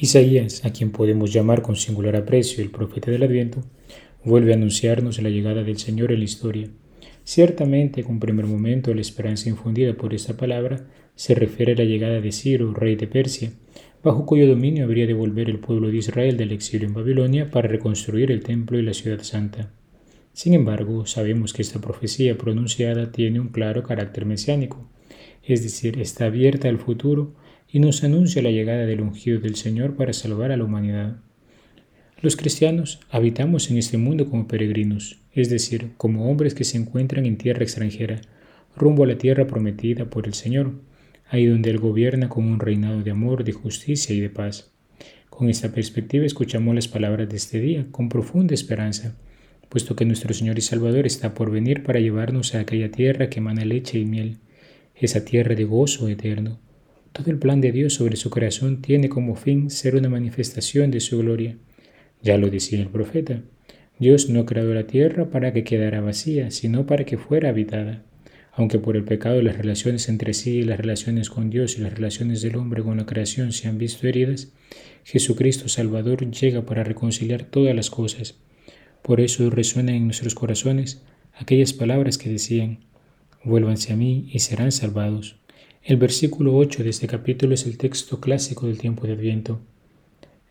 Isaías, a quien podemos llamar con singular aprecio el profeta del Adviento, vuelve a anunciarnos la llegada del Señor en la historia. Ciertamente, con primer momento, la esperanza infundida por esta palabra se refiere a la llegada de Ciro, rey de Persia, bajo cuyo dominio habría de volver el pueblo de Israel del exilio en Babilonia para reconstruir el templo y la ciudad santa. Sin embargo, sabemos que esta profecía pronunciada tiene un claro carácter mesiánico, es decir, está abierta al futuro y nos anuncia la llegada del ungido del Señor para salvar a la humanidad. Los cristianos habitamos en este mundo como peregrinos, es decir, como hombres que se encuentran en tierra extranjera, rumbo a la tierra prometida por el Señor, ahí donde Él gobierna con un reinado de amor, de justicia y de paz. Con esta perspectiva escuchamos las palabras de este día con profunda esperanza, puesto que nuestro Señor y Salvador está por venir para llevarnos a aquella tierra que emana leche y miel, esa tierra de gozo eterno todo el plan de Dios sobre su creación tiene como fin ser una manifestación de su gloria. Ya lo decía el profeta. Dios no creó la tierra para que quedara vacía, sino para que fuera habitada. Aunque por el pecado las relaciones entre sí, las relaciones con Dios y las relaciones del hombre con la creación se han visto heridas, Jesucristo Salvador llega para reconciliar todas las cosas. Por eso resuenan en nuestros corazones aquellas palabras que decían, vuélvanse a mí y serán salvados. El versículo 8 de este capítulo es el texto clásico del tiempo de Adviento.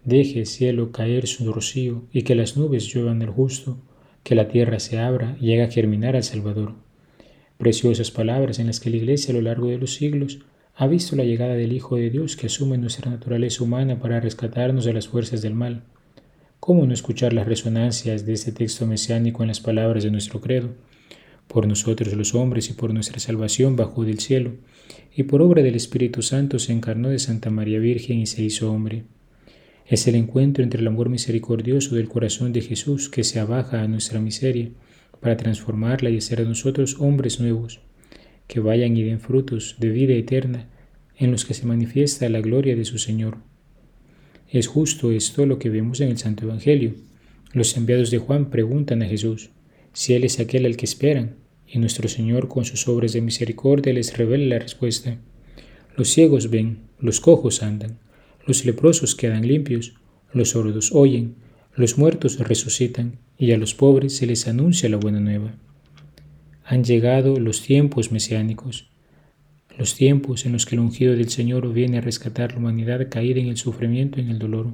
Deje cielo caer su rocío y que las nubes lluevan el justo, que la tierra se abra y haga germinar al Salvador. Preciosas palabras en las que la Iglesia a lo largo de los siglos ha visto la llegada del Hijo de Dios que asume nuestra naturaleza humana para rescatarnos de las fuerzas del mal. ¿Cómo no escuchar las resonancias de este texto mesiánico en las palabras de nuestro credo? Por nosotros los hombres y por nuestra salvación bajó del cielo y por obra del Espíritu Santo se encarnó de Santa María Virgen y se hizo hombre. Es el encuentro entre el amor misericordioso del corazón de Jesús que se abaja a nuestra miseria para transformarla y hacer a nosotros hombres nuevos, que vayan y den frutos de vida eterna en los que se manifiesta la gloria de su Señor. Es justo esto lo que vemos en el Santo Evangelio. Los enviados de Juan preguntan a Jesús si Él es aquel al que esperan y nuestro Señor con sus obras de misericordia les revela la respuesta. Los ciegos ven, los cojos andan, los leprosos quedan limpios, los sordos oyen, los muertos resucitan y a los pobres se les anuncia la buena nueva. Han llegado los tiempos mesiánicos, los tiempos en los que el ungido del Señor viene a rescatar la humanidad caída en el sufrimiento y en el dolor.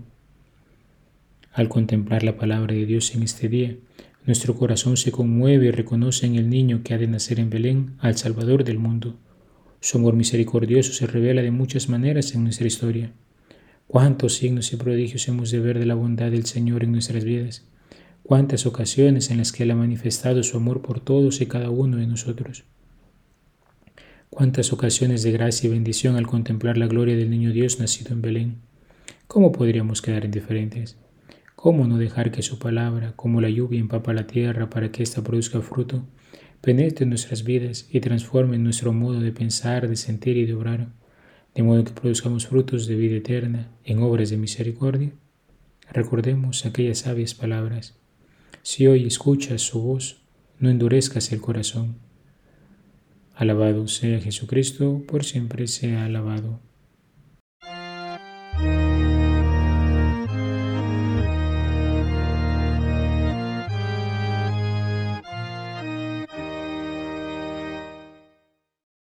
Al contemplar la palabra de Dios en este día, nuestro corazón se conmueve y reconoce en el niño que ha de nacer en Belén al Salvador del mundo. Su amor misericordioso se revela de muchas maneras en nuestra historia. Cuántos signos y prodigios hemos de ver de la bondad del Señor en nuestras vidas. Cuántas ocasiones en las que Él ha manifestado su amor por todos y cada uno de nosotros. Cuántas ocasiones de gracia y bendición al contemplar la gloria del niño Dios nacido en Belén. ¿Cómo podríamos quedar indiferentes? ¿Cómo no dejar que su palabra, como la lluvia, empapa la tierra para que ésta produzca fruto, penetre en nuestras vidas y transforme nuestro modo de pensar, de sentir y de obrar, de modo que produzcamos frutos de vida eterna en obras de misericordia? Recordemos aquellas sabias palabras. Si hoy escuchas su voz, no endurezcas el corazón. Alabado sea Jesucristo, por siempre sea alabado.